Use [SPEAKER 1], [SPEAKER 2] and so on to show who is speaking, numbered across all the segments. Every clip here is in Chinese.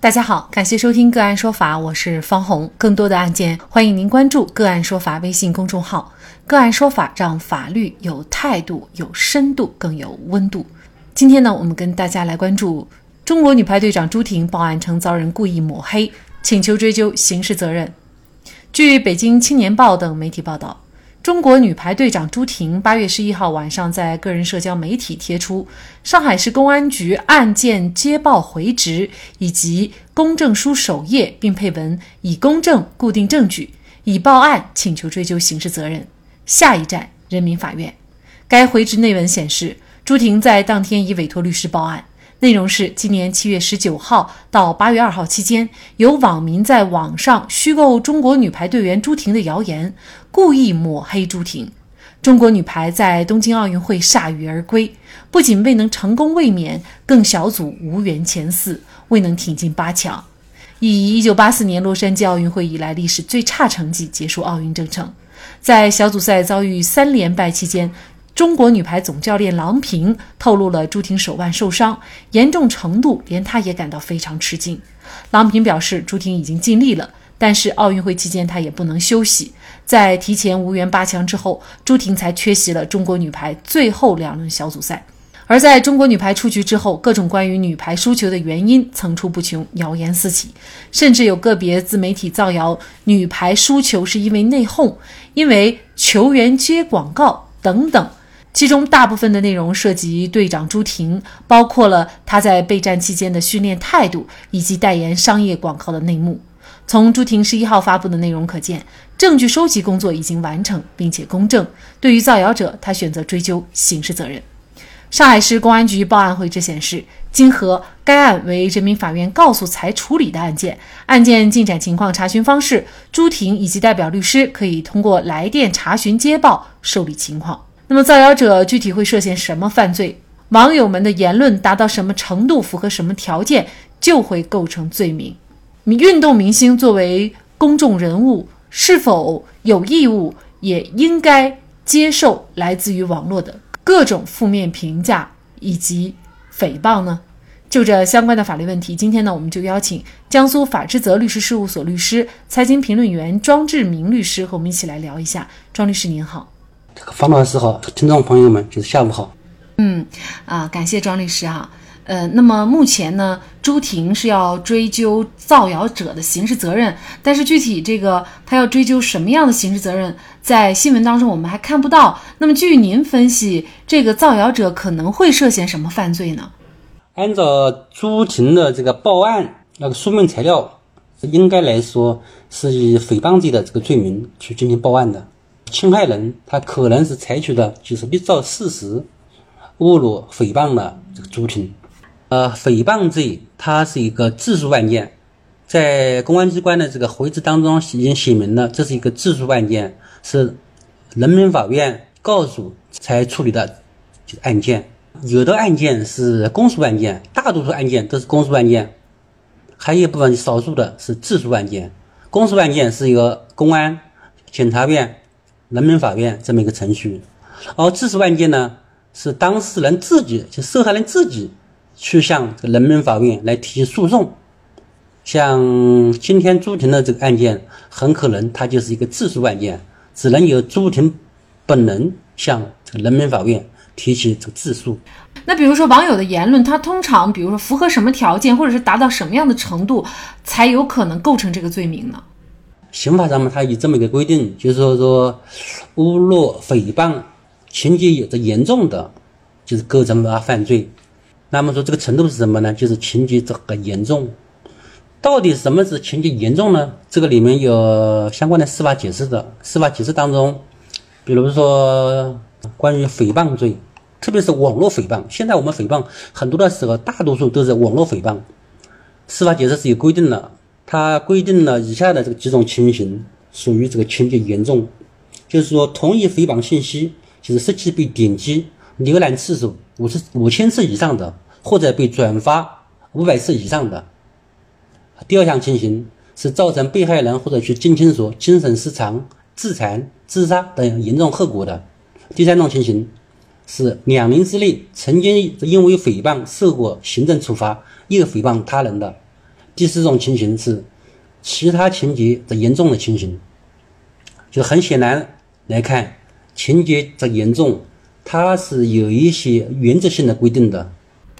[SPEAKER 1] 大家好，感谢收听个案说法，我是方红。更多的案件，欢迎您关注个案说法微信公众号。个案说法让法律有态度、有深度、更有温度。今天呢，我们跟大家来关注中国女排队长朱婷报案称遭人故意抹黑，请求追究刑事责任。据北京青年报等媒体报道。中国女排队长朱婷八月十一号晚上在个人社交媒体贴出上海市公安局案件接报回执以及公证书首页，并配文以公证固定证据，已报案请求追究刑事责任。下一站人民法院。该回执内文显示，朱婷在当天已委托律师报案。内容是：今年七月十九号到八月二号期间，有网民在网上虚构中国女排队员朱婷的谣言，故意抹黑朱婷。中国女排在东京奥运会铩羽而归，不仅未能成功卫冕，更小组无缘前四，未能挺进八强，以一九八四年洛杉矶奥运会以来历史最差成绩结束奥运征程。在小组赛遭遇三连败期间。中国女排总教练郎平透露了朱婷手腕受伤严重程度，连她也感到非常吃惊。郎平表示，朱婷已经尽力了，但是奥运会期间她也不能休息。在提前无缘八强之后，朱婷才缺席了中国女排最后两轮小组赛。而在中国女排出局之后，各种关于女排输球的原因层出不穷，谣言四起，甚至有个别自媒体造谣女排输球是因为内讧，因为球员接广告等等。其中大部分的内容涉及队长朱婷，包括了她在备战期间的训练态度以及代言商业广告的内幕。从朱婷十一号发布的内容可见，证据收集工作已经完成并且公正。对于造谣者，他选择追究刑事责任。上海市公安局报案回执显示，经核，该案为人民法院告诉才处理的案件，案件进展情况查询方式，朱婷以及代表律师可以通过来电查询接报受理情况。那么造谣者具体会涉嫌什么犯罪？网友们的言论达到什么程度，符合什么条件，就会构成罪名。运动明星作为公众人物，是否有义务也应该接受来自于网络的各种负面评价以及诽谤呢？就这相关的法律问题，今天呢，我们就邀请江苏法之泽律师事务所律师、财经评论员庄志明律师和我们一起来聊一下。庄律师您好。
[SPEAKER 2] 方老师好，听众朋友们，就是下午好。
[SPEAKER 1] 嗯，啊，感谢庄律师哈。呃，那么目前呢，朱婷是要追究造谣者的刑事责任，但是具体这个他要追究什么样的刑事责任，在新闻当中我们还看不到。那么据您分析，这个造谣者可能会涉嫌什么犯罪呢？
[SPEAKER 2] 按照朱婷的这个报案那个书面材料，应该来说是以诽谤罪的这个罪名去进行报案的。侵害人他可能是采取的就是捏造事实、侮辱、诽谤的这个主体。呃，诽谤罪它是一个自诉案件，在公安机关的这个回执当中已经写明了，这是一个自诉案件，是人民法院告诉才处理的案件。有的案件是公诉案件，大多数案件都是公诉案件，还有一部分少数的是自诉案件。公诉案件是一个公安、检察院。人民法院这么一个程序，而自诉案件呢，是当事人自己，就受害人自己去向这个人民法院来提起诉讼。像今天朱婷的这个案件，很可能它就是一个自诉案件，只能由朱婷本人向这个人民法院提起这个自诉。
[SPEAKER 1] 那比如说网友的言论，它通常比如说符合什么条件，或者是达到什么样的程度，才有可能构成这个罪名呢？
[SPEAKER 2] 刑法上面它有这么一个规定，就是说说侮辱、诽谤情节有着严重的，就是构成啊犯罪。那么说这个程度是什么呢？就是情节这个严重。到底什么是情节严重呢？这个里面有相关的司法解释的。司法解释当中，比如说关于诽谤罪，特别是网络诽谤。现在我们诽谤很多的时候，大多数都是网络诽谤。司法解释是有规定的。它规定了以下的这个几种情形属于这个情节严重，就是说，同一诽谤信息，就是实际被点击、浏览次数五十五千次以上的，或者被转发五百次以上的。第二项情形是造成被害人或者其近亲属精神失常、自残、自杀等严重后果的。第三种情形是两年之内曾经因为诽谤受过行政处罚，又诽谤他人的。第四种情形是其他情节的严重的情形，就很显然来看，情节的严重，它是有一些原则性的规定的。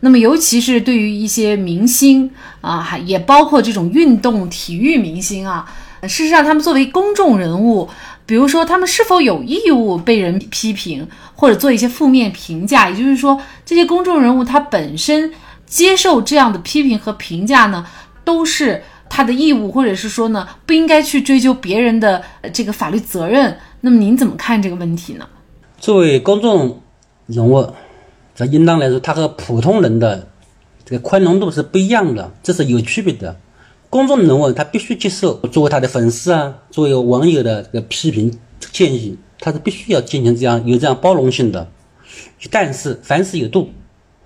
[SPEAKER 1] 那么，尤其是对于一些明星啊，还也包括这种运动体育明星啊，事实上，他们作为公众人物，比如说他们是否有义务被人批评或者做一些负面评价，也就是说，这些公众人物他本身接受这样的批评和评价呢，都是他的义务，或者是说呢，不应该去追究别人的这个法律责任。那么，您怎么看这个问题呢？
[SPEAKER 2] 作为公众人物。这应当来说，他和普通人的这个宽容度是不一样的，这是有区别的。公众人物他必须接受作为他的粉丝啊，作为网友的这个批评建议，他是必须要进行这样有这样包容性的。但是凡事有度，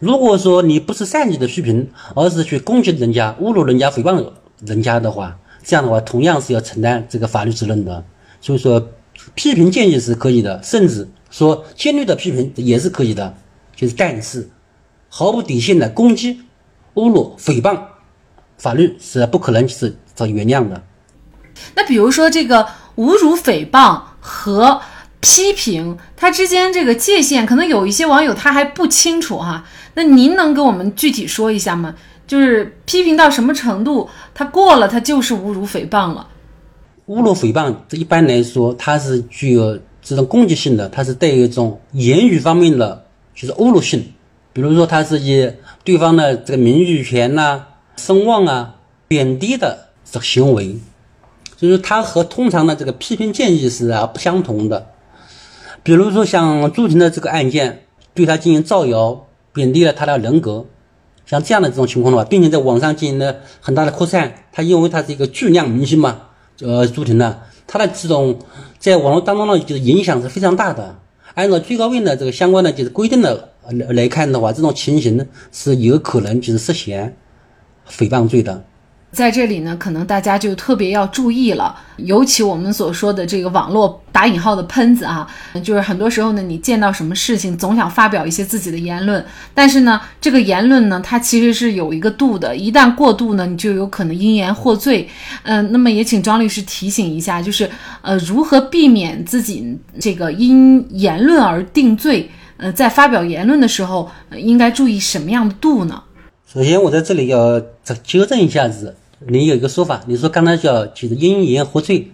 [SPEAKER 2] 如果说你不是善意的批评，而是去攻击人家、侮辱人家、诽谤人家的话，这样的话同样是要承担这个法律责任的。所以说，批评建议是可以的，甚至说尖锐的批评也是可以的。就是，但是毫无底线的攻击、侮辱、诽谤，法律是不可能是原谅的。
[SPEAKER 1] 那比如说，这个侮辱、诽谤和批评，它之间这个界限，可能有一些网友他还不清楚哈。那您能给我们具体说一下吗？就是批评到什么程度，他过了，他就是侮辱、诽谤了。
[SPEAKER 2] 侮辱、诽谤，这一般来说，它是具有这种攻击性的，它是带有一种言语方面的。就是侮辱性，比如说他是以对方的这个名誉权呐、声望啊贬低的这个行为，就是他和通常的这个批评建议是啊不相同的。比如说像朱婷的这个案件，对他进行造谣，贬低了他的人格，像这样的这种情况的话，并且在网上进行了很大的扩散，他因为他是一个巨量明星嘛，呃，朱婷呢，他的这种在网络当中呢，就是影响是非常大的。按照最高院的这个相关的就是规定的来来看的话，这种情形呢是有可能就是涉嫌诽谤罪的。
[SPEAKER 1] 在这里呢，可能大家就特别要注意了，尤其我们所说的这个网络打引号的喷子啊，就是很多时候呢，你见到什么事情总想发表一些自己的言论，但是呢，这个言论呢，它其实是有一个度的，一旦过度呢，你就有可能因言获罪。嗯，那么也请张律师提醒一下，就是呃，如何避免自己这个因言论而定罪？呃，在发表言论的时候，应该注意什么样的度呢？
[SPEAKER 2] 首先，我在这里要纠正一下子。你有一个说法，你说刚才叫就是因言获罪，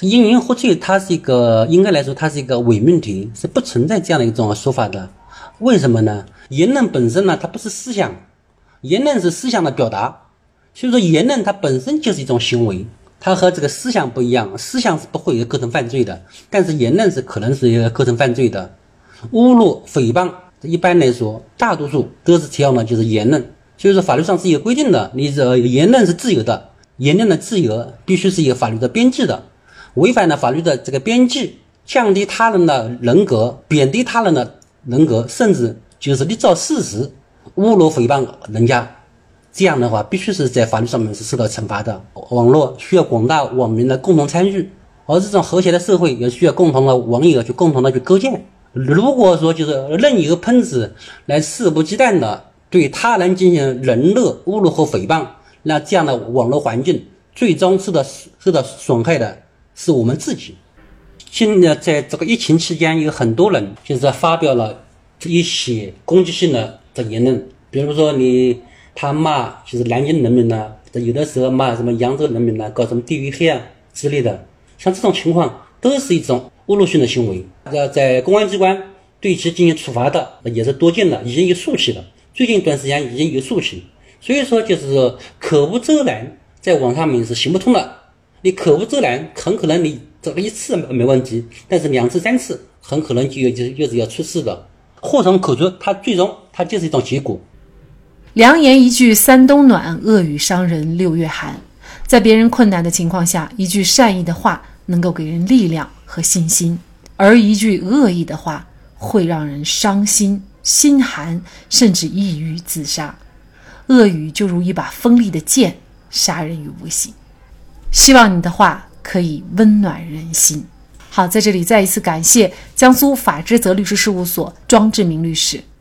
[SPEAKER 2] 因言获罪，它是一个应该来说，它是一个伪命题，是不存在这样的一种说法的。为什么呢？言论本身呢，它不是思想，言论是思想的表达，所以说言论它本身就是一种行为，它和这个思想不一样，思想是不会构成犯罪的，但是言论是可能是构成犯罪的。侮辱、诽谤，一般来说，大多数都是采用的就是言论。就是，法律上是有规定的，你这言论是自由的，言论的自由必须是有法律的边际的，违反了法律的这个边际，降低他人的人格，贬低他人的人格，甚至就是捏造事实侮辱诽谤人家，这样的话必须是在法律上面是受到惩罚的。网络需要广大网民的共同参与，而这种和谐的社会也需要共同的网友去共同的去构建。如果说就是任由喷子来肆无忌惮的。对他人进行人肉、侮辱和诽谤，那这样的网络环境最终受到受到损害的是我们自己。现在在这个疫情期间，有很多人就是发表了一些攻击性的这言论，比如说你他骂就是南京人民呢，有的时候骂什么扬州人民呢，搞什么地域黑暗之类的，像这种情况都是一种侮辱性的行为，要在公安机关对其进行处罚的也是多见的，已经有数起了。最近一段时间已经有诉起，所以说就是说口无遮拦，在网上面是行不通的。你口无遮拦，很可能你这个一次没问题，但是两次、三次，很可能就就就是要出事的。祸从口出，它最终它就是一种结果。
[SPEAKER 1] 良言一句三冬暖，恶语伤人六月寒。在别人困难的情况下，一句善意的话能够给人力量和信心，而一句恶意的话会让人伤心。心寒，甚至抑郁自杀。恶语就如一把锋利的剑，杀人于无形。希望你的话可以温暖人心。好，在这里再一次感谢江苏法之泽律师事务所庄志明律师。